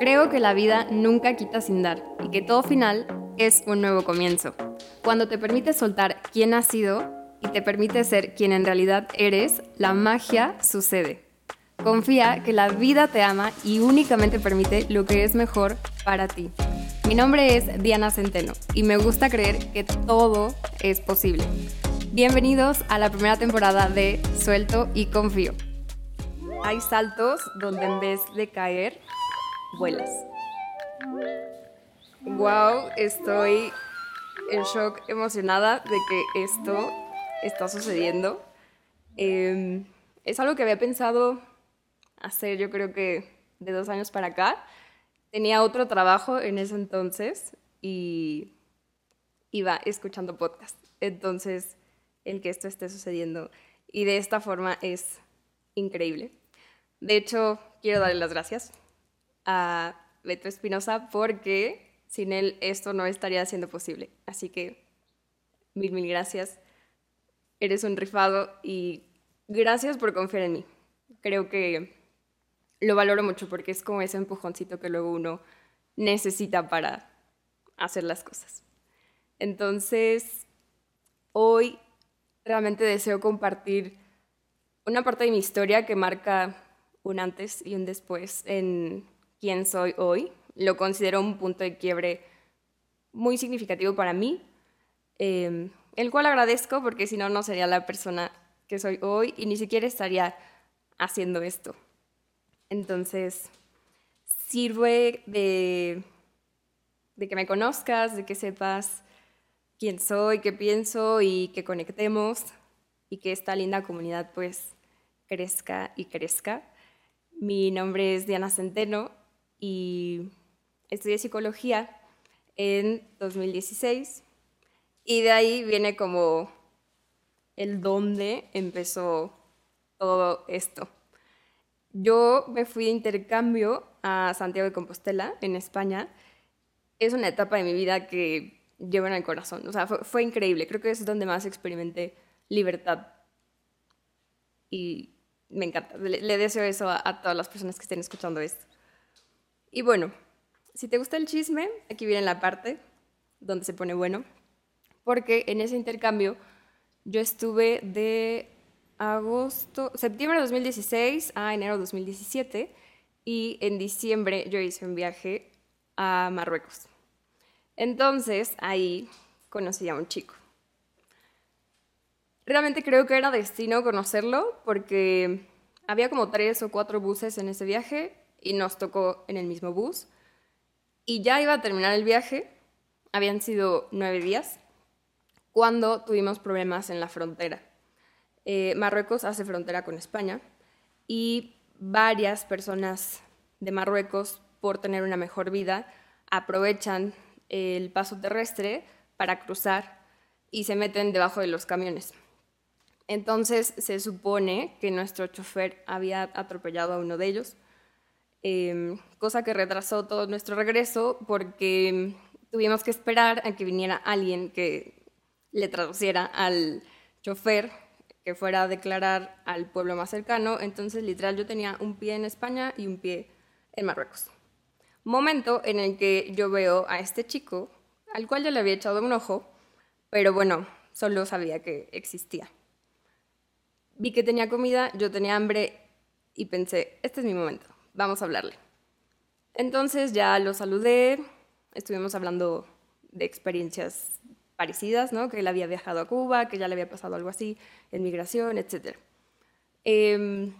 Creo que la vida nunca quita sin dar y que todo final es un nuevo comienzo. Cuando te permites soltar quién has sido y te permite ser quien en realidad eres, la magia sucede. Confía que la vida te ama y únicamente permite lo que es mejor para ti. Mi nombre es Diana Centeno y me gusta creer que todo es posible. Bienvenidos a la primera temporada de Suelto y Confío. Hay saltos donde en vez de caer, vuelas. Wow, estoy en shock, emocionada de que esto está sucediendo. Em, es algo que había pensado hacer, yo creo que de dos años para acá. Tenía otro trabajo en ese entonces y iba escuchando podcast. Entonces, el que esto esté sucediendo y de esta forma es increíble. De hecho, quiero darle las gracias a Beto Espinosa porque sin él esto no estaría siendo posible. Así que mil, mil gracias. Eres un rifado y gracias por confiar en mí. Creo que lo valoro mucho porque es como ese empujoncito que luego uno necesita para hacer las cosas. Entonces, hoy realmente deseo compartir una parte de mi historia que marca un antes y un después en quién soy hoy. Lo considero un punto de quiebre muy significativo para mí, em, el cual agradezco porque si no, no sería la persona que soy hoy y ni siquiera estaría haciendo esto. Entonces, sirve de, de que me conozcas, de que sepas quién soy, qué pienso y que conectemos y que esta linda comunidad pues crezca y crezca. Mi nombre es Diana Centeno y estudié psicología en 2016 y de ahí viene como el dónde empezó todo esto. Yo me fui de intercambio a Santiago de Compostela, en España. Es una etapa de mi vida que llevo en el corazón. O sea, fue, increíble. Creo que es donde más experimenté libertad. Y me encanta. Le, deseo eso a todas las personas que estén escuchando esto. Y bueno, si te gusta el chisme, aquí viene la parte donde se pone bueno, porque en ese intercambio yo estuve de agosto, septiembre de 2016 a enero de 2017 y en diciembre yo hice un viaje a Marruecos. Entonces ahí conocí a un chico. Realmente creo que era destino conocerlo porque había como tres o cuatro buses en ese viaje y nos tocó en el mismo bus. Y ya iba a terminar el viaje, habían sido nueve días, cuando tuvimos problemas en la frontera. Eh, Marruecos hace frontera con España y varias personas de Marruecos, por tener una mejor vida, aprovechan el paso terrestre para cruzar y se meten debajo de los camiones. Entonces se supone que nuestro chofer había atropellado a uno de ellos Em, cosa que retrasó todo nuestro regreso porque tuvimos que esperar a que viniera alguien que le traduciera al chofer que fuera a declarar al pueblo más cercano. Entonces, literal, yo tenía un pie en España y un pie en Marruecos. Momento en el que yo veo a este chico, al cual yo le había echado un ojo, pero bueno, solo sabía que existía. Vi que tenía comida, yo tenía hambre y pensé, este es mi momento vamos a hablarle. Entonces ya lo saludé, estuvimos hablando de experiencias parecidas, ¿no? Que él había viajado a Cuba, que ya le había pasado algo así en migración, etc. Em,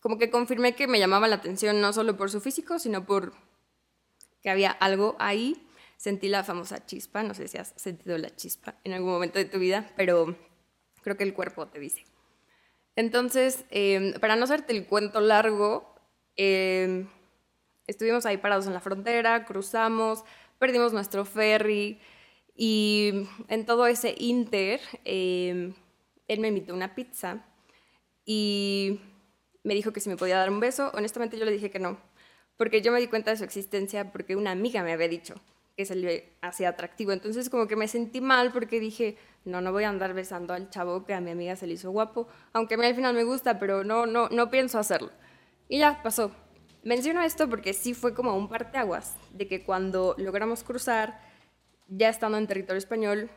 como que confirmé que me llamaba la atención no solo por su físico, sino por que había algo ahí. Sentí la famosa chispa, no sé si has sentido la chispa en algún momento de tu vida, pero creo que el cuerpo te dice. Entonces, em, para no hacerte el cuento largo, Em, estuvimos ahí parados en la frontera, cruzamos, perdimos nuestro ferry y en todo ese inter, em, él me invitó una pizza y me dijo que si me podía dar un beso. Honestamente yo le dije que no, porque yo me di cuenta de su existencia porque una amiga me había dicho que se le hacía atractivo. Entonces como que me sentí mal porque dije, no, no voy a andar besando al chavo que a mi amiga se le hizo guapo, aunque a mí al final me gusta, pero no, no, no pienso hacerlo. Y ya pasó. menciono esto porque sí fue como un parteaguas, de que cuando logramos cruzar, ya estando en territorio español,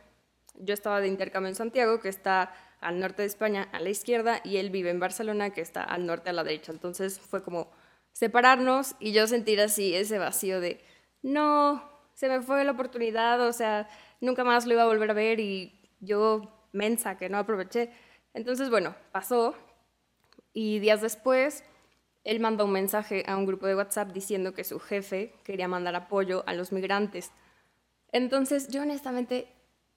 yo estaba de intercambio en Santiago, que está al norte de España, a la izquierda, y él vive en Barcelona, que está al norte, a la derecha. Entonces fue como separarnos y yo sentir así ese vacío de, no, se me fue la oportunidad, o sea, nunca más lo iba a volver a ver y yo mensa que no aproveché. Entonces, bueno, pasó y días después él mandó un mensaje a un grupo de WhatsApp diciendo que su jefe quería mandar apoyo a los migrantes. Entonces, yo honestamente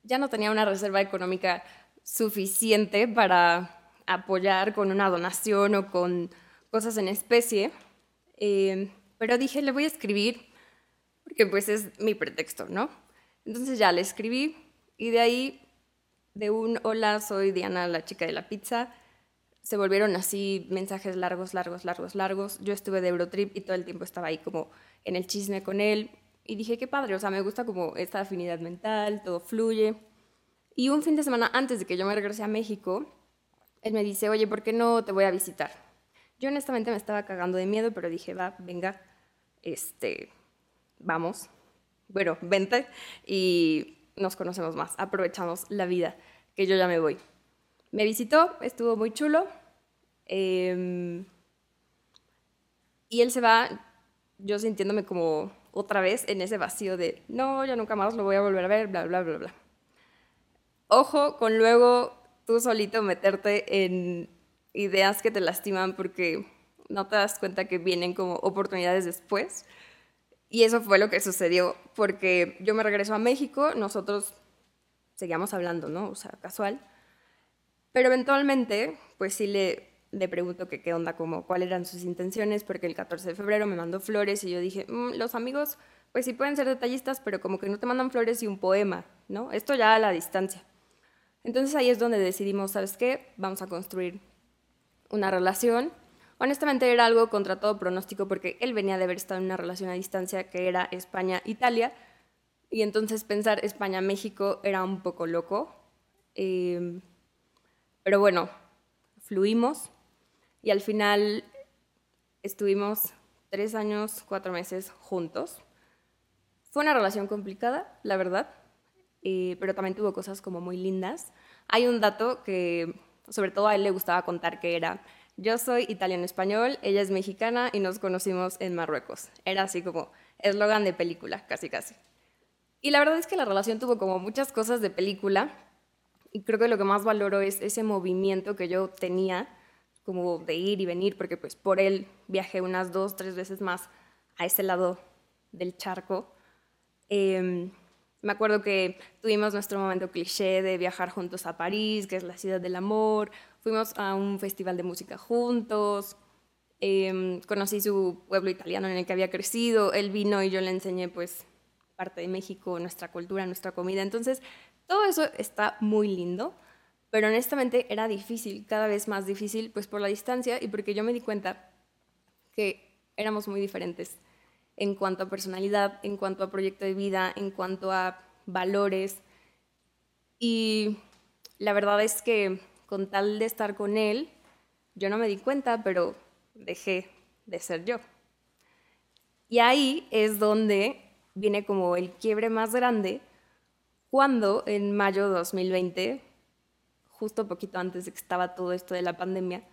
ya no tenía una reserva económica suficiente para apoyar con una donación o con cosas en especie, eh, pero dije, le voy a escribir, porque pues es mi pretexto, ¿no? Entonces ya le escribí y de ahí, de un hola, soy Diana, la chica de la pizza, se volvieron así mensajes largos, largos, largos, largos. Yo estuve de Eurotrip y todo el tiempo estaba ahí como en el chisme con él. Y dije, qué padre, o sea, me gusta como esta afinidad mental, todo fluye. Y un fin de semana antes de que yo me regrese a México, él me dice, oye, ¿por qué no te voy a visitar? Yo honestamente me estaba cagando de miedo, pero dije, va, venga, este, vamos. Bueno, vente y nos conocemos más, aprovechamos la vida, que yo ya me voy. Me visitó, estuvo muy chulo. Em, y él se va, yo sintiéndome como otra vez en ese vacío de, no, ya nunca más lo voy a volver a ver, bla, bla, bla, bla. Ojo con luego tú solito meterte en ideas que te lastiman porque no te das cuenta que vienen como oportunidades después. Y eso fue lo que sucedió, porque yo me regreso a México, nosotros seguíamos hablando, ¿no? O sea, casual. Pero eventualmente, pues sí le, le pregunto que qué onda, como cuáles eran sus intenciones, porque el 14 de febrero me mandó flores y yo dije, mm, los amigos, pues sí pueden ser detallistas, pero como que no te mandan flores y un poema, ¿no? Esto ya a la distancia. Entonces ahí es donde decidimos, ¿sabes qué? Vamos a construir una relación Honestamente era algo contra todo pronóstico porque él venía de haber estado en una relación a distancia que era España-Italia y entonces pensar España-México era un poco loco. Em, pero bueno, fluimos y al final estuvimos tres años, cuatro meses juntos. Fue una relación complicada, la verdad, eh, pero también tuvo cosas como muy lindas. Hay un dato que sobre todo a él le gustaba contar que era yo soy italiano-español, ella es mexicana y nos conocimos en Marruecos. Era así como eslogan de película, casi casi. Y la verdad es que la relación tuvo como muchas cosas de película y creo que lo que más valoro es ese movimiento que yo tenía como de ir y venir, porque pues por él viajé unas dos, tres veces más a ese lado del charco. Em, me acuerdo que tuvimos nuestro momento cliché de viajar juntos a París, que es la ciudad del amor, Fuimos a un festival de música juntos. Em, conocí su pueblo italiano en el que había crecido. Él vino y yo le enseñé pues parte de México, nuestra cultura, nuestra comida. Entonces, todo eso está muy lindo, pero honestamente era difícil, cada vez más difícil, pues por la distancia y porque yo me di cuenta que éramos muy diferentes en cuanto a personalidad, en cuanto a proyecto de vida, en cuanto a valores. Y la verdad es que con tal de estar con él, yo no me di cuenta, pero dejé de ser yo. Y ahí es donde viene como el quiebre más grande, cuando en mayo de 2020, justo poquito antes de que estaba todo esto de la pandemia,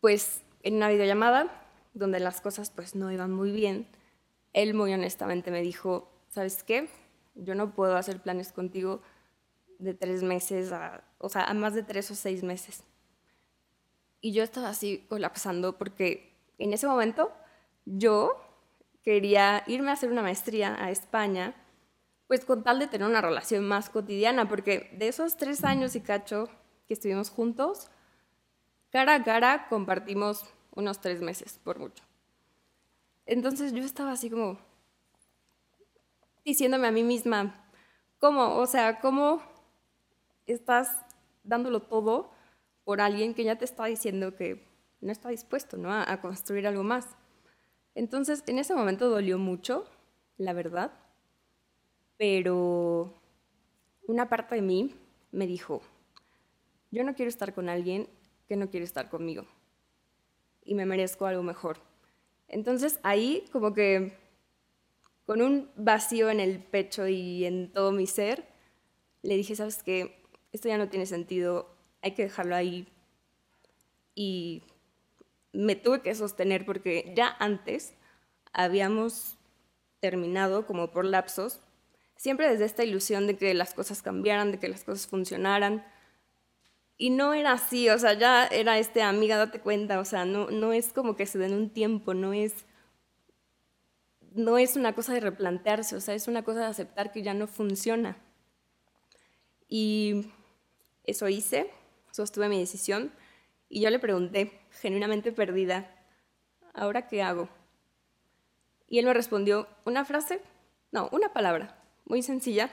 pues en una videollamada, donde las cosas pues no iban muy bien, él muy honestamente me dijo, ¿sabes qué? Yo no puedo hacer planes contigo de tres meses, o sea, a más de tres o seis meses. Y yo estaba así colapsando porque en ese momento yo quería irme a hacer una maestría a España, pues con tal de tener una relación más cotidiana, porque de esos tres años y cacho que estuvimos juntos, cara a cara compartimos unos tres meses, por mucho. Entonces yo estaba así como diciéndome a mí misma, ¿cómo? O sea, ¿cómo estás dándolo todo por alguien que ya te está diciendo que no está dispuesto ¿no? A, a construir algo más. Entonces, en ese momento dolió mucho, la verdad, pero una parte de mí me dijo, yo no quiero estar con alguien que no quiere estar conmigo y me merezco algo mejor. Entonces ahí como que con un vacío en el pecho y en todo mi ser, le dije, sabes qué, esto ya no tiene sentido, hay que dejarlo ahí. Y me tuve que sostener porque ya antes habíamos terminado como por lapsos, siempre desde esta ilusión de que las cosas cambiaran, de que las cosas funcionaran. Y no era así, o sea, ya era este, amiga, date cuenta, o sea, no, no es como que se den un tiempo, no es, no es una cosa de replantearse, o sea, es una cosa de aceptar que ya no funciona. Y eso hice, sostuve mi decisión y yo le pregunté, genuinamente perdida, ¿ahora qué hago? Y él me respondió una frase, no, una palabra, muy sencilla,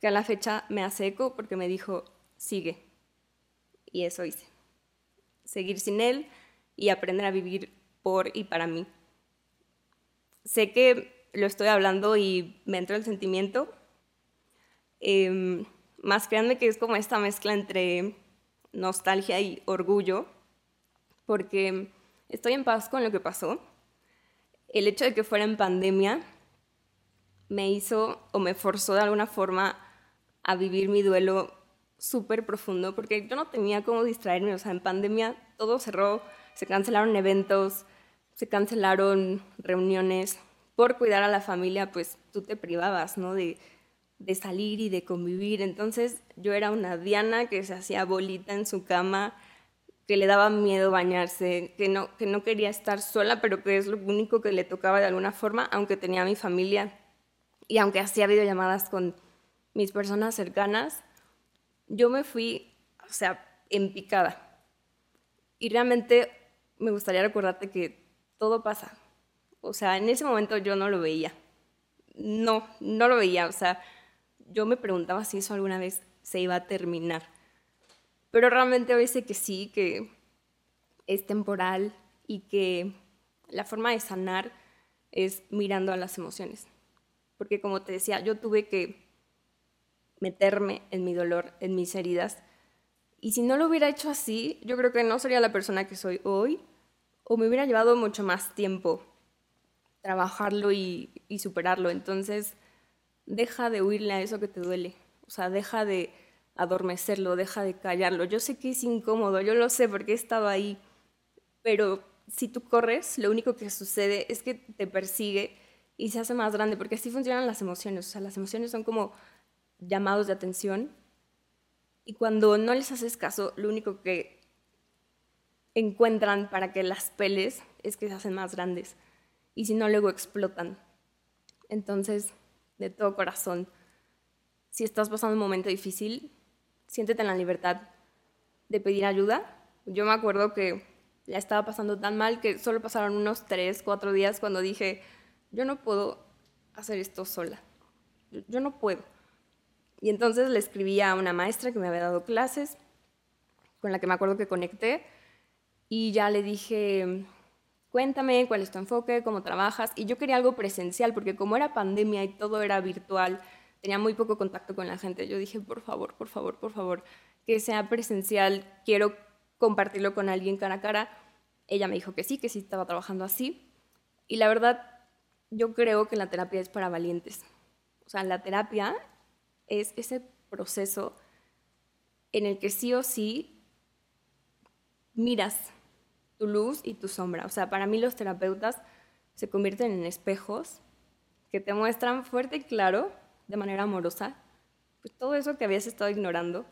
que a la fecha me hace eco porque me dijo, sigue. Y eso hice. Seguir sin él y aprender a vivir por y para mí. Sé que lo estoy hablando y me entró el sentimiento. Em, más créanme que es como esta mezcla entre nostalgia y orgullo, porque estoy en paz con lo que pasó. El hecho de que fuera en pandemia me hizo o me forzó de alguna forma a vivir mi duelo súper profundo, porque yo no tenía cómo distraerme, o sea, en pandemia todo cerró, se cancelaron eventos, se cancelaron reuniones, por cuidar a la familia, pues tú te privabas, ¿no? De, de salir y de convivir. Entonces yo era una Diana que se hacía bolita en su cama, que le daba miedo bañarse, que no, que no quería estar sola, pero que es lo único que le tocaba de alguna forma, aunque tenía mi familia y aunque hacía videollamadas con mis personas cercanas, yo me fui, o sea, en picada. Y realmente me gustaría recordarte que todo pasa. O sea, en ese momento yo no lo veía. No, no lo veía. O sea, yo me preguntaba si eso alguna vez se iba a terminar. Pero realmente hoy sé que sí, que es temporal y que la forma de sanar es mirando a las emociones. Porque como te decía, yo tuve que meterme en mi dolor, en mis heridas. Y si no lo hubiera hecho así, yo creo que no sería la persona que soy hoy o me hubiera llevado mucho más tiempo trabajarlo y, superarlo. Entonces, deja de huirle a eso que te duele. O sea, deja de adormecerlo, deja de callarlo. Yo sé que es incómodo, yo lo sé porque he estado ahí, pero si tú corres, lo único que sucede es que te persigue y se hace más grande, porque así funcionan las emociones. O sea, las emociones son como llamados de atención y cuando no les haces caso, lo único que encuentran para que las peles es que se hacen más grandes y si no, luego explotan. Entonces, de todo corazón. Si estás pasando un momento difícil, siéntete en la libertad de pedir ayuda. Yo me acuerdo que ya estaba pasando tan mal que solo pasaron unos tres, cuatro días cuando dije, yo no puedo hacer esto sola. Yo no puedo. Y entonces le escribí a una maestra que me había dado clases, con la que me acuerdo que conecté, y ya le dije, cuéntame cuál es tu enfoque, cómo trabajas. Y yo quería algo presencial, porque como era pandemia y todo era virtual, tenía muy poco contacto con la gente. Yo dije, por favor, por favor, por favor, que sea presencial, quiero compartirlo con alguien cara a cara. Ella me dijo que sí, que sí estaba trabajando así. Y la verdad, yo creo que la terapia es para valientes. O sea, la terapia es ese proceso en el que sí o sí miras tu luz y tu sombra. O sea, para mí los terapeutas se convierten en espejos que te muestran fuerte y claro, de manera amorosa, pues todo eso que habías estado ignorando.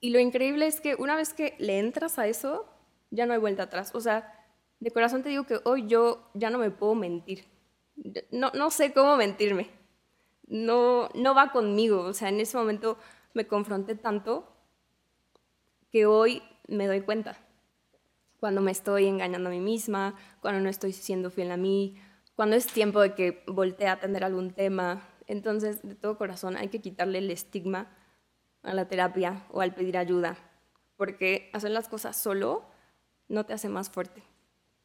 Y lo increíble es que una vez que le entras a eso, ya no hay vuelta atrás. O sea, de corazón te digo que hoy yo ya no me puedo mentir. No, no sé cómo mentirme. No, no va conmigo. O sea, en ese momento me confronté tanto que hoy me doy cuenta cuando me estoy engañando a mí misma, cuando no estoy siendo fiel a mí, cuando es tiempo de que voltee a atender algún tema. Entonces, de todo corazón, hay que quitarle el estigma a la terapia o al pedir ayuda, porque hacer las cosas solo no te hace más fuerte.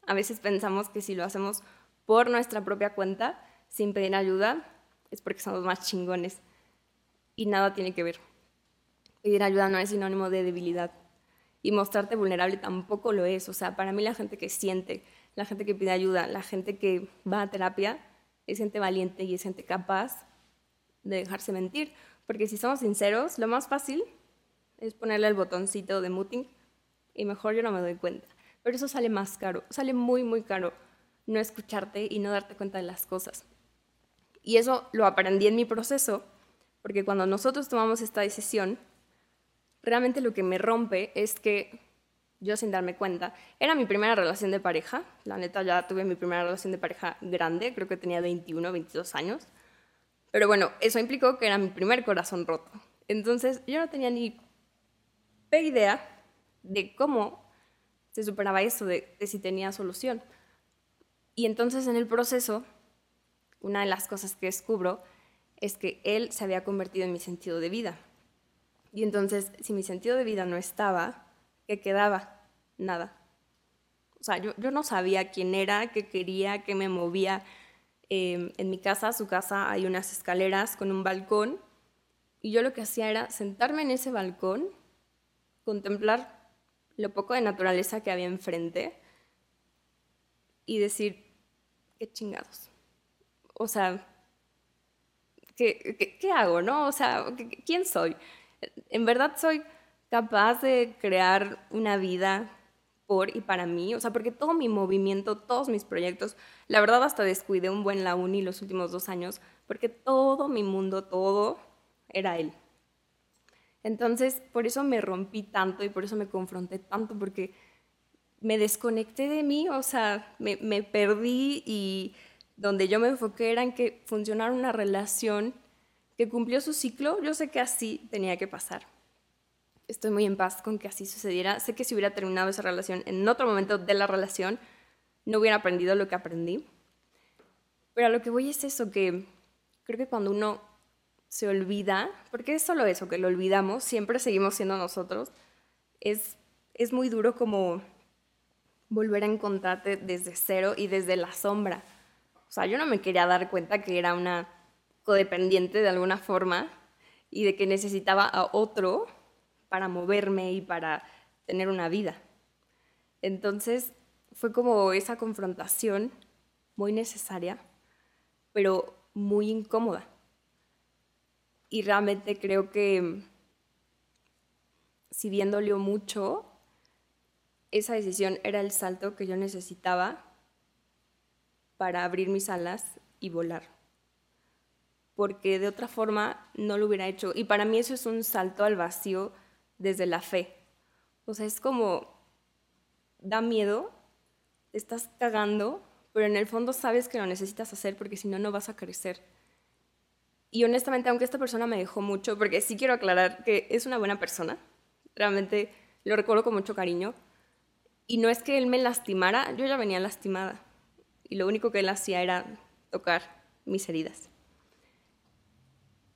A veces pensamos que si lo hacemos por nuestra propia cuenta, sin pedir ayuda, es porque somos más chingones. Y nada tiene que ver. Pedir ayuda no es sinónimo de debilidad y mostrarte vulnerable tampoco lo es. O sea, para mí la gente que siente la gente que pide ayuda, la gente que va a terapia, es gente valiente y es gente capaz de dejarse mentir. Porque si somos sinceros, lo más fácil es ponerle el botoncito de muting y mejor yo no me doy cuenta. Pero eso sale más caro, sale muy, muy caro no escucharte y no darte cuenta de las cosas. Y eso lo aprendí en mi proceso, porque cuando nosotros tomamos esta decisión, realmente lo que me rompe es que yo sin darme cuenta, era mi primera relación de pareja, la neta ya tuve mi primera relación de pareja grande, creo que tenía 21, 22 años, pero bueno, eso implicó que era mi primer corazón roto. Entonces yo no tenía ni idea de cómo se superaba eso, de, si tenía solución. Y entonces en el proceso, una de las cosas que descubro es que él se había convertido en mi sentido de vida. Y entonces, si mi sentido de vida no estaba, ¿qué quedaba? Nada. O sea, yo, yo no sabía quién era, qué quería, qué me movía. Em, en mi casa, su casa, hay unas escaleras con un balcón. Y yo lo que hacía era sentarme en ese balcón, contemplar lo poco de naturaleza que había enfrente y decir, qué chingados. O sea, ¿qué, qué, hago, no? O sea, ¿quién soy? ¿En verdad soy capaz de crear una vida por y para mí? O sea, porque todo mi movimiento, todos mis proyectos, la verdad hasta descuidé un buen la uni los últimos dos años, porque todo mi mundo, todo era él. Entonces, por eso me rompí tanto y por eso me confronté tanto, porque me desconecté de mí, o sea, me, me perdí y donde yo me enfoqué era en que funcionara una relación que cumplió su ciclo. Yo sé que así tenía que pasar. Estoy muy en paz con que así sucediera. Sé que si hubiera terminado esa relación en otro momento de la relación, no hubiera aprendido lo que aprendí. Pero a lo que voy es eso, que creo que cuando uno se olvida, porque es solo eso, que lo olvidamos, siempre seguimos siendo nosotros, es, es muy duro como volver a encontrarte desde cero y desde la sombra. O sea, yo no me quería dar cuenta que era una codependiente de alguna forma y de que necesitaba a otro para moverme y para tener una vida. Entonces fue como esa confrontación muy necesaria, pero muy incómoda. Y realmente creo que si bien dolió mucho, esa decisión era el salto que yo necesitaba para abrir mis alas y volar. Porque de otra forma no lo hubiera hecho. Y para mí eso es un salto al vacío desde la fe. O sea, es como, da miedo, estás cagando, pero en el fondo sabes que lo necesitas hacer porque si no, no vas a crecer. Y honestamente, aunque esta persona me dejó mucho, porque sí quiero aclarar que es una buena persona, realmente lo recuerdo con mucho cariño, y no es que él me lastimara, yo ya venía lastimada. Y lo único que él hacía era tocar mis heridas.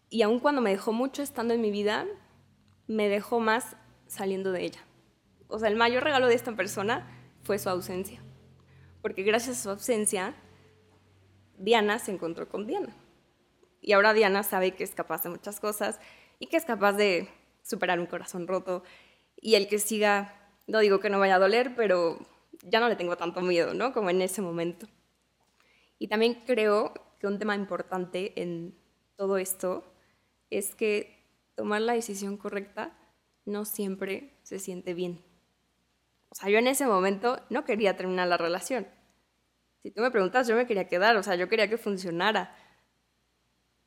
Y aun cuando me dejó mucho estando en mi vida, me dejó más saliendo de ella. O sea, el mayor regalo de esta persona fue su ausencia. Porque gracias a su ausencia, Diana se encontró con Diana. Y ahora Diana sabe que es capaz de muchas cosas y que es capaz de superar un corazón roto. Y el que siga no digo que no vaya a doler, pero ya no le tengo tanto miedo, ¿no? Como en ese momento. Y también creo que un tema importante en todo esto es que tomar la decisión correcta no siempre se siente bien. O sea, yo en ese momento no quería terminar la relación. Si tú me preguntas, yo me quería quedar, o sea, yo quería que funcionara.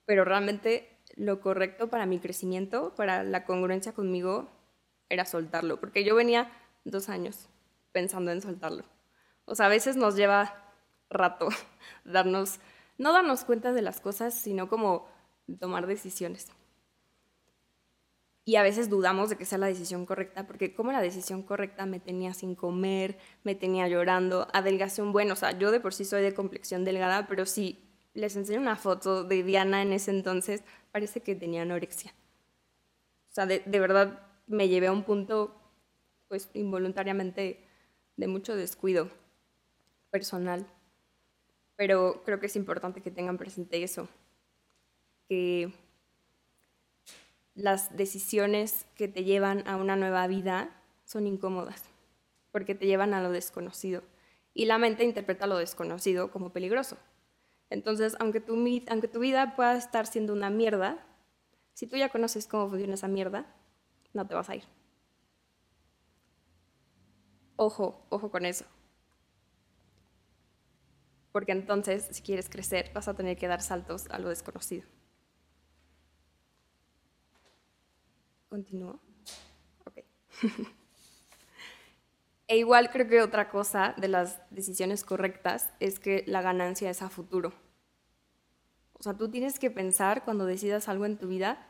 Pero realmente lo correcto para mi crecimiento, para la congruencia conmigo, era soltarlo. Porque yo venía dos años pensando en soltarlo. O sea, a veces nos lleva rato darnos, no darnos cuenta de las cosas, sino como tomar decisiones. Y a veces dudamos de que sea la decisión correcta, porque como la decisión correcta me tenía sin comer, me tenía llorando, adelgacé un buen, o sea, yo de por sí soy de complexión delgada, pero si les enseño una foto de Diana en ese entonces, parece que tenía anorexia. O sea, de, verdad me llevé a un punto pues involuntariamente de mucho descuido personal. Pero creo que es importante que tengan presente eso, que las decisiones que te llevan a una nueva vida son incómodas, porque te llevan a lo desconocido. y la mente interpreta lo desconocido como peligroso. Entonces, aunque tu, aunque tu vida pueda estar siendo una mierda, si tú ya conoces cómo funciona esa mierda, no te vas a ir. Ojo, ojo con eso. Porque entonces, si quieres crecer, vas a tener que dar saltos a lo desconocido. ¿Continúo? Ok. e igual creo que otra cosa de las decisiones correctas es que la ganancia es a futuro. O sea, tú tienes que pensar cuando decidas algo en tu vida,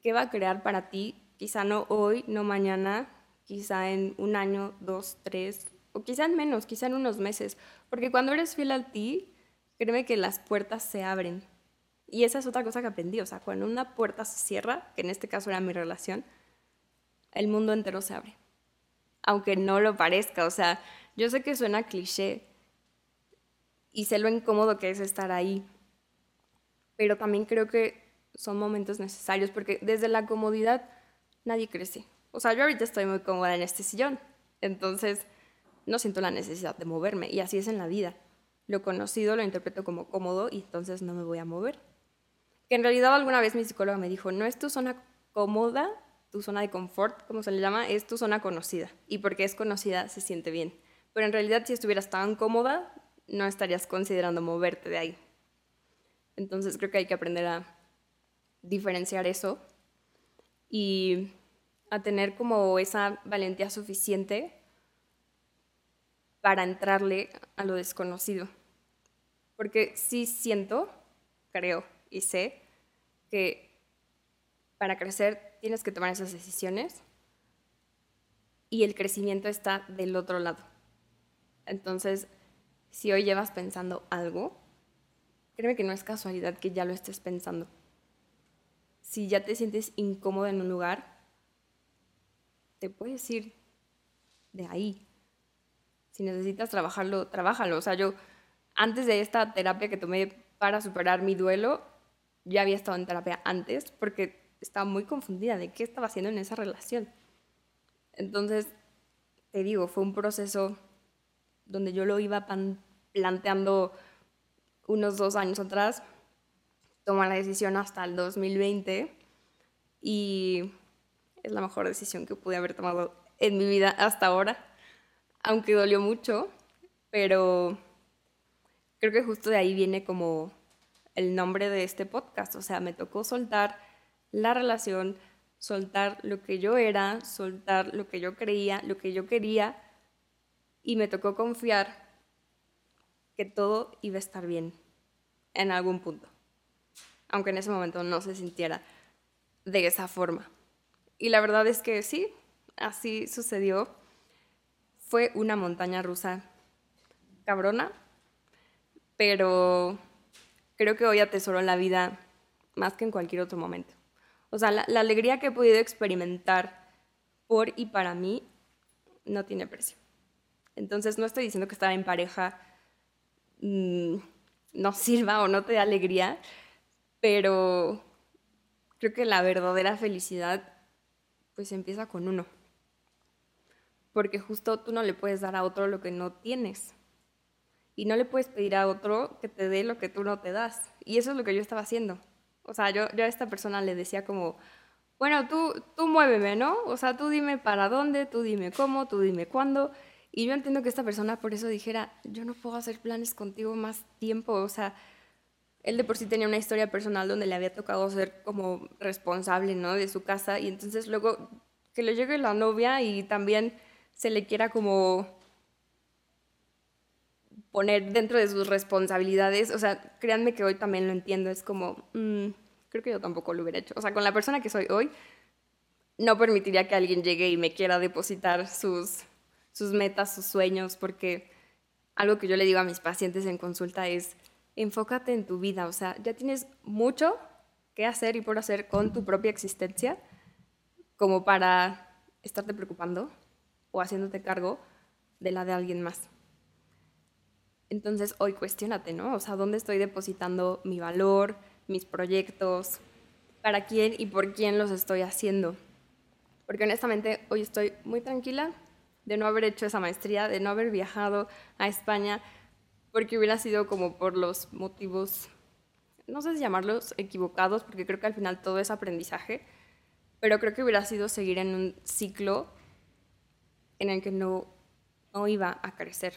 qué va a crear para ti, quizá no hoy, no mañana, quizá en un año, dos, tres, o quizá en menos, quizá en unos meses. Porque cuando eres fiel a ti, créeme que las puertas se abren. Y esa es otra cosa que aprendí. O sea, cuando una puerta se cierra, que en este caso era mi relación, el mundo entero se abre. Aunque no lo parezca. O sea, yo sé que suena cliché y sé lo incómodo que es estar ahí. Pero también creo que son momentos necesarios porque desde la comodidad nadie crece. O sea, yo ahorita estoy muy cómoda en este sillón. Entonces, no siento la necesidad de moverme. Y así es en la vida. Lo conocido lo interpreto como cómodo y entonces no me voy a mover. Que en realidad alguna vez mi psicóloga me dijo, no es tu zona cómoda, tu zona de confort, como se le llama, es tu zona conocida. Y porque es conocida se siente bien. Pero en realidad si estuvieras tan cómoda, no estarías considerando moverte de ahí. Entonces creo que hay que aprender a diferenciar eso y a tener como esa valentía suficiente para entrarle a lo desconocido. Porque sí siento, creo y sé que para crecer tienes que tomar esas decisiones y el crecimiento está del otro lado. Entonces, si hoy llevas pensando algo, créeme que no es casualidad que ya lo estés pensando. Si ya te sientes incómodo en un lugar, te puedes ir de ahí. Si necesitas trabajarlo, trabájalo. O sea, yo antes de esta terapia que tomé para superar mi duelo, ya había estado en terapia antes porque estaba muy confundida de qué estaba haciendo en esa relación. Entonces, te digo, fue un proceso donde yo lo iba planteando unos dos años atrás, tomé la decisión hasta el 2020 y es la mejor decisión que pude haber tomado en mi vida hasta ahora aunque dolió mucho, pero creo que justo de ahí viene como el nombre de este podcast, o sea, me tocó soltar la relación, soltar lo que yo era, soltar lo que yo creía, lo que yo quería, y me tocó confiar que todo iba a estar bien en algún punto, aunque en ese momento no se sintiera de esa forma. Y la verdad es que sí, así sucedió fue una montaña rusa cabrona, pero creo que hoy atesoro la vida más que en cualquier otro momento. O sea, la, alegría que he podido experimentar por y para mí no tiene precio. Entonces no estoy diciendo que estar en pareja mm, no sirva o no te dé alegría, pero creo que la verdadera felicidad pues empieza con uno porque justo tú no le puedes dar a otro lo que no tienes. Y no le puedes pedir a otro que te dé lo que tú no te das. Y eso es lo que yo estaba haciendo. O sea, yo, yo a esta persona le decía como, bueno, tú, tú muéveme, ¿no? O sea, tú dime para dónde, tú dime cómo, tú dime cuándo. Y yo entiendo que esta persona por eso dijera, yo no puedo hacer planes contigo más tiempo. O sea, él de por sí tenía una historia personal donde le había tocado ser como responsable, ¿no? De su casa. Y entonces luego que le llegue la novia y también se le quiera como poner dentro de sus responsabilidades. O sea, créanme que hoy también lo entiendo. Es como, mm, creo que yo tampoco lo hubiera hecho. O sea, con la persona que soy hoy, no permitiría que alguien llegue y me quiera depositar sus, sus metas, sus sueños, porque algo que yo le digo a mis pacientes en consulta es, enfócate en tu vida. O sea, ya tienes mucho que hacer y por hacer con tu propia existencia como para estarte preocupando o haciéndote cargo de la de alguien más. Entonces hoy cuestionate, ¿no? O sea, ¿dónde estoy depositando mi valor, mis proyectos? ¿Para quién y por quién los estoy haciendo? Porque honestamente hoy estoy muy tranquila, de no haber hecho esa maestría, de no haber viajado a España, porque hubiera sido como por los motivos, no sé si llamarlos equivocados, porque creo que al final todo es aprendizaje, pero creo que hubiera sido seguir en un ciclo en el que no, no iba a crecer.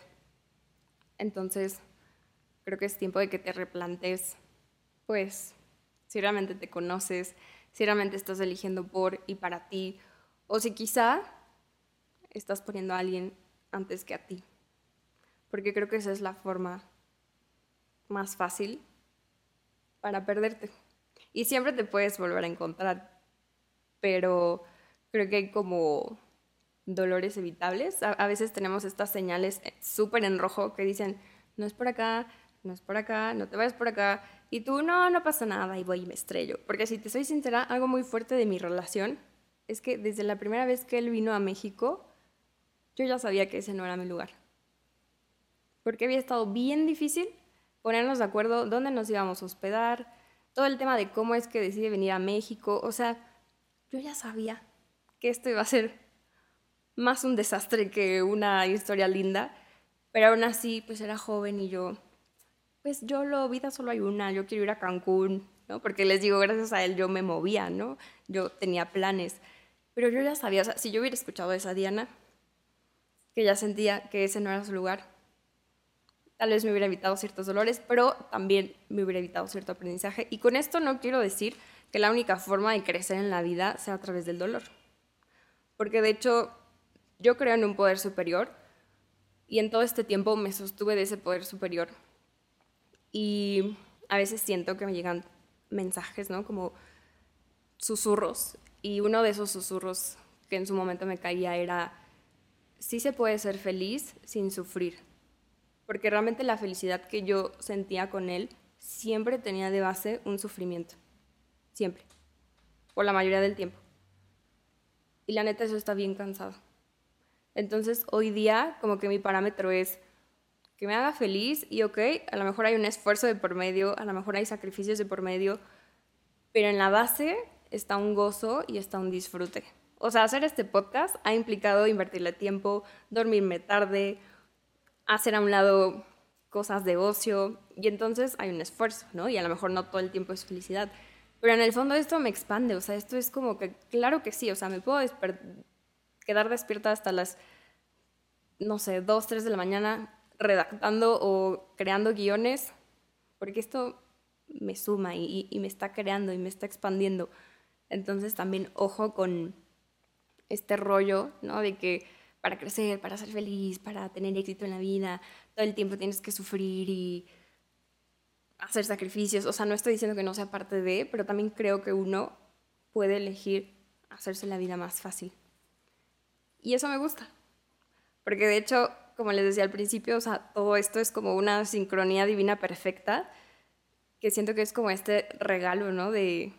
Entonces, creo que es tiempo de que te replantes, pues, si realmente te conoces, si realmente estás eligiendo por y para ti, o si quizá estás poniendo a alguien antes que a ti. Porque creo que esa es la forma más fácil para perderte. Y siempre te puedes volver a encontrar, pero creo que hay como dolores evitables. A, veces tenemos estas señales súper en rojo que dicen, no es por acá, no es por acá, no te vayas por acá. Y tú, no, no pasa nada y voy y me estrello. Porque si te soy sincera, algo muy fuerte de mi relación es que desde la primera vez que él vino a México, yo ya sabía que ese no era mi lugar. Porque había estado bien difícil ponernos de acuerdo dónde nos íbamos a hospedar, todo el tema de cómo es que decide venir a México. O sea, yo ya sabía que esto iba a ser más un desastre que una historia linda, pero aún así, pues era joven y yo, pues yo lo, vida solo hay una, yo quiero ir a Cancún, ¿no? Porque les digo, gracias a él yo me movía, ¿no? Yo tenía planes, pero yo ya sabía, o sea, si yo hubiera escuchado a esa Diana, que ya sentía que ese no era su lugar, tal vez me hubiera evitado ciertos dolores, pero también me hubiera evitado cierto aprendizaje. Y con esto no quiero decir que la única forma de crecer en la vida sea a través del dolor. Porque de hecho, yo creo en un poder superior y en todo este tiempo me sostuve de ese poder superior. Y a veces siento que me llegan mensajes, ¿no? Como susurros. Y uno de esos susurros que en su momento me caía era, sí se puede ser feliz sin sufrir. Porque realmente la felicidad que yo sentía con él siempre tenía de base un sufrimiento. Siempre. Por la mayoría del tiempo. Y la neta eso está bien cansado. Entonces hoy día como que mi parámetro es que me haga feliz y ok, a lo mejor hay un esfuerzo de por medio, a lo mejor hay sacrificios de por medio, pero en la base está un gozo y está un disfrute. O sea, hacer este podcast ha implicado invertirle tiempo, dormirme tarde, hacer a un lado cosas de ocio y entonces hay un esfuerzo, ¿no? Y a lo mejor no todo el tiempo es felicidad. Pero en el fondo esto me expande, o sea, esto es como que, claro que sí, o sea, me puedo quedar despierta hasta las, no sé, 2, 3 de la mañana redactando o creando guiones, porque esto me suma y, y, me está creando y me está expandiendo. Entonces también ojo con este rollo, ¿no? De que para crecer, para ser feliz, para tener éxito en la vida, todo el tiempo tienes que sufrir y hacer sacrificios. O sea, no estoy diciendo que no sea parte de, pero también creo que uno puede elegir hacerse la vida más fácil. Y eso me gusta. Porque de hecho, como les decía al principio, o sea, todo esto es como una sincronía divina perfecta, que siento que es como este regalo, ¿no? De,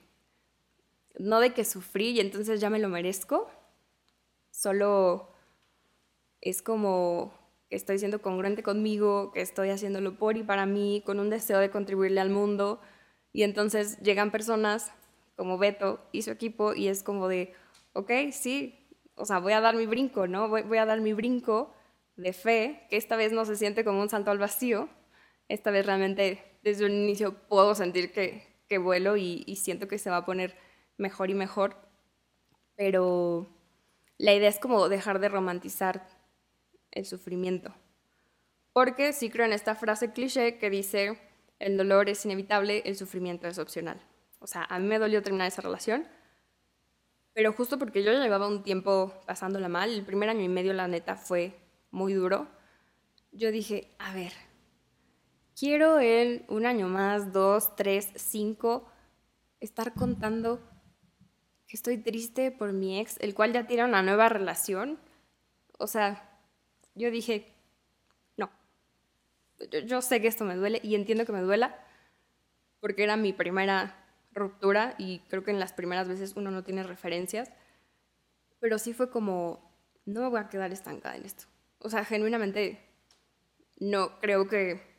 no de que sufrí y entonces ya me lo merezco, solo es como estoy siendo congruente conmigo, que estoy haciéndolo por y para mí, con un deseo de contribuirle al mundo, y entonces llegan personas como Beto y su equipo y es como de, ok, sí, o sea, voy a dar mi brinco, ¿no? Voy, a dar mi brinco de fe, que esta vez no se siente como un salto al vacío, esta vez realmente desde un inicio puedo sentir que, que vuelo y siento que se va a poner mejor y mejor, pero la idea es como dejar de romantizar el sufrimiento. Porque sí creo en esta frase cliché que dice, el dolor es inevitable, el sufrimiento es opcional. O sea, a mí me dolió terminar esa relación, pero justo porque yo ya llevaba un tiempo pasándola mal, el primer año y medio la neta fue muy duro, yo dije, a ver, quiero en un año más, dos, tres, cinco, estar contando que estoy triste por mi ex, el cual ya tiene una nueva relación. O sea, yo dije, no, yo, yo sé que esto me duele y entiendo que me duela porque era mi primera ruptura y creo que en las primeras veces uno no tiene referencias, pero sí fue como, no me voy a quedar estancada en esto. O sea, genuinamente no creo que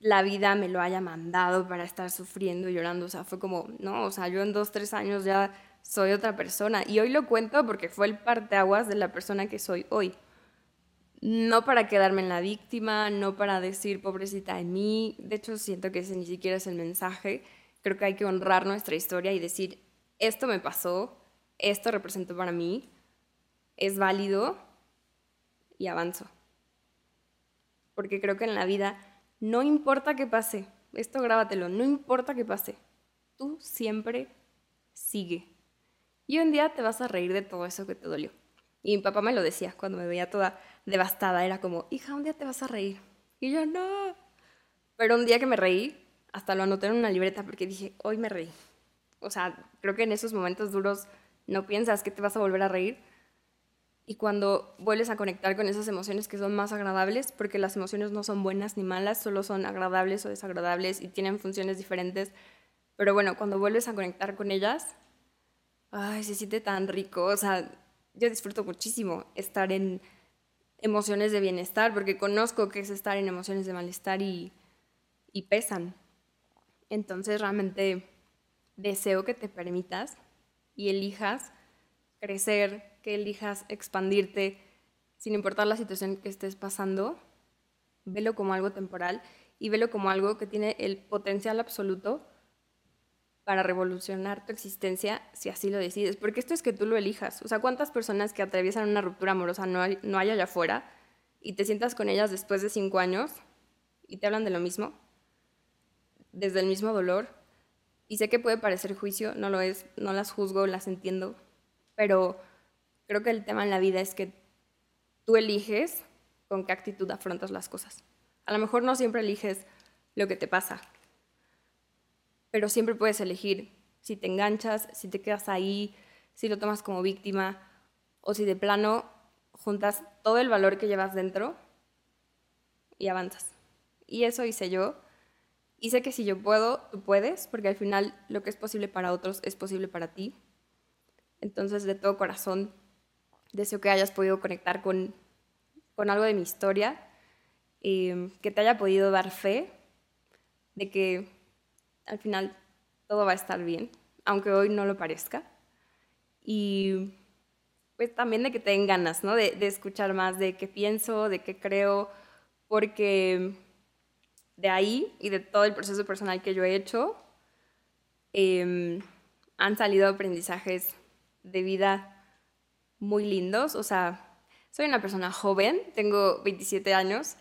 la vida me lo haya mandado para estar sufriendo y llorando. O sea, fue como, no, o sea, yo en dos, tres años ya soy otra persona. Y hoy lo cuento porque fue el parteaguas de la persona que soy hoy. No para quedarme en la víctima, no para decir pobrecita de mí. De hecho, siento que ese ni siquiera es el mensaje. Creo que hay que honrar nuestra historia y decir, esto me pasó, esto representó para mí, es válido y avanzo. Porque creo que en la vida no importa qué pase, esto grábatelo, no importa qué pase, tú siempre sigue. Y un día te vas a reír de todo eso que te dolió. Y mi papá me lo decía cuando me veía toda devastada, era como, hija, un día te vas a reír. Y yo no. Pero un día que me reí, hasta lo anoté en una libreta porque dije, hoy me reí. O sea, creo que en esos momentos duros no piensas que te vas a volver a reír. Y cuando vuelves a conectar con esas emociones que son más agradables, porque las emociones no son buenas ni malas, solo son agradables o desagradables y tienen funciones diferentes. Pero bueno, cuando vuelves a conectar con ellas, ay, se siente tan rico. O sea, yo disfruto muchísimo estar en emociones de bienestar, porque conozco que es estar en emociones de malestar y, y pesan. Entonces realmente deseo que te permitas y elijas crecer, que elijas expandirte, sin importar la situación que estés pasando, velo como algo temporal y velo como algo que tiene el potencial absoluto para revolucionar tu existencia si así lo decides. Porque esto es que tú lo elijas. O sea, ¿cuántas personas que atraviesan una ruptura amorosa no hay, no hay allá afuera y te sientas con ellas después de cinco años y te hablan de lo mismo? Desde el mismo dolor. Y sé que puede parecer juicio, no lo es, no las juzgo, las entiendo, pero creo que el tema en la vida es que tú eliges con qué actitud afrontas las cosas. A lo mejor no siempre eliges lo que te pasa, pero siempre puedes elegir si te enganchas, si te quedas ahí, si lo tomas como víctima o si de plano juntas todo el valor que llevas dentro y avanzas. Y eso hice yo. Y sé que si yo puedo, tú puedes, porque al final lo que es posible para otros es posible para ti. Entonces, de todo corazón, deseo que hayas podido conectar con, con algo de mi historia, eh, que te haya podido dar fe de que al final todo va a estar bien, aunque hoy no lo parezca. Y pues también de que tengan ganas, ¿no? De, escuchar más de qué pienso, de qué creo, porque de ahí y de todo el proceso personal que yo he hecho, em, han salido aprendizajes de vida muy lindos. O sea, soy una persona joven, tengo 27 años,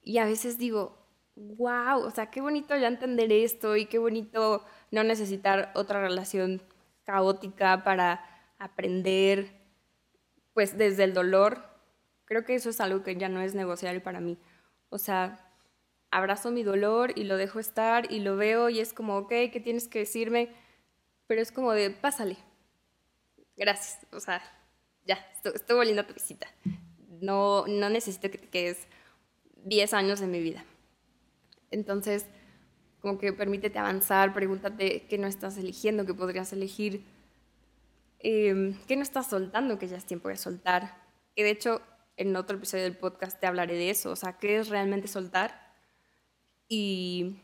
y a veces digo, wow, o sea, qué bonito ya entender esto y qué bonito no necesitar otra relación caótica para aprender, pues desde el dolor. Creo que eso es algo que ya no es negociable para mí. O sea, abrazo mi dolor y lo dejo estar y lo veo y es como, ok, ¿qué tienes que decirme? Pero es como de, pásale. Gracias. O sea, ya, estuvo, linda tu visita. No, no necesito que te quedes 10 años de mi vida. Entonces, como que permítete avanzar, pregúntate qué no estás eligiendo, qué podrías elegir, em, qué no estás soltando, que ya es tiempo de soltar. Que de hecho, en otro episodio del podcast te hablaré de eso, o sea, qué es realmente soltar y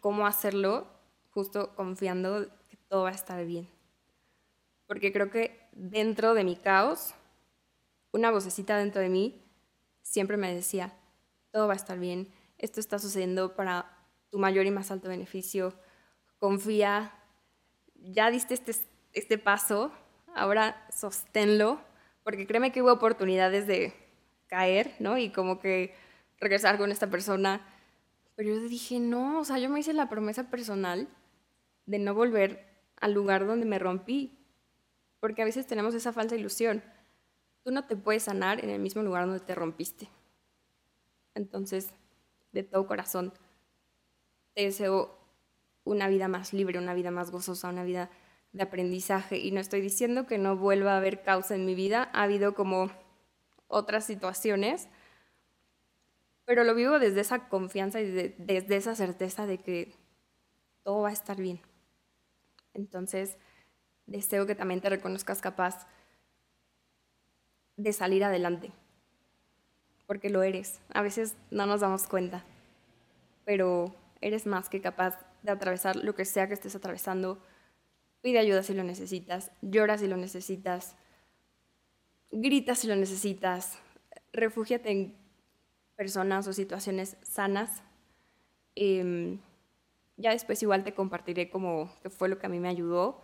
cómo hacerlo justo confiando que todo va a estar bien. Porque creo que dentro de mi caos, una vocecita dentro de mí siempre me decía, todo va a estar bien, esto está sucediendo para tu mayor y más alto beneficio, confía, ya diste este, este paso, ahora sosténlo, porque créeme que hubo oportunidades de caer, ¿no? Y como que regresar con esta persona. Pero yo dije, no, o sea, yo me hice la promesa personal de no volver al lugar donde me rompí, porque a veces tenemos esa falsa ilusión. Tú no te puedes sanar en el mismo lugar donde te rompiste. Entonces, de todo corazón, deseo una vida más libre, una vida más gozosa, una vida de aprendizaje. Y no estoy diciendo que no vuelva a haber causa en mi vida, ha habido como otras situaciones, pero lo vivo desde esa confianza y desde esa certeza de que todo va a estar bien. Entonces, deseo que también te reconozcas capaz de salir adelante porque lo eres. A veces no nos damos cuenta, pero eres más que capaz de atravesar lo que sea que estés atravesando pide ayuda si lo necesitas, llora si lo necesitas, grita si lo necesitas, refúgiate en personas o situaciones sanas. Em, ya después igual te compartiré como fue lo que a mí me ayudó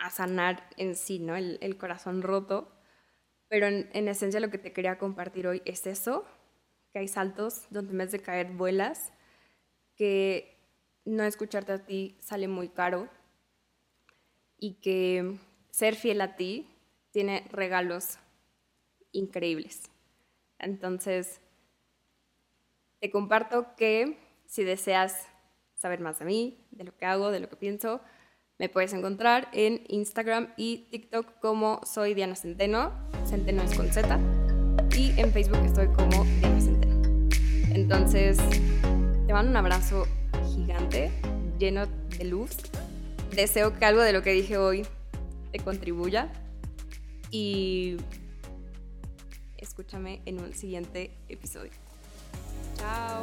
a sanar en sí, ¿no? El, corazón roto. Pero en, en, esencia lo que te quería compartir hoy es eso, que hay saltos donde en vez de caer vuelas, que no escucharte a ti sale muy caro y que ser fiel a ti tiene regalos increíbles. Entonces, te comparto que si deseas saber más de mí, de lo que hago, de lo que pienso, me puedes encontrar en Instagram y TikTok como soy Diana Centeno, Centeno es con Z, y en Facebook estoy como Diana Centeno. Entonces, te mando un abrazo gigante, lleno de luz. Deseo que algo de lo que dije hoy te contribuya y escúchame en un siguiente episodio. Chao.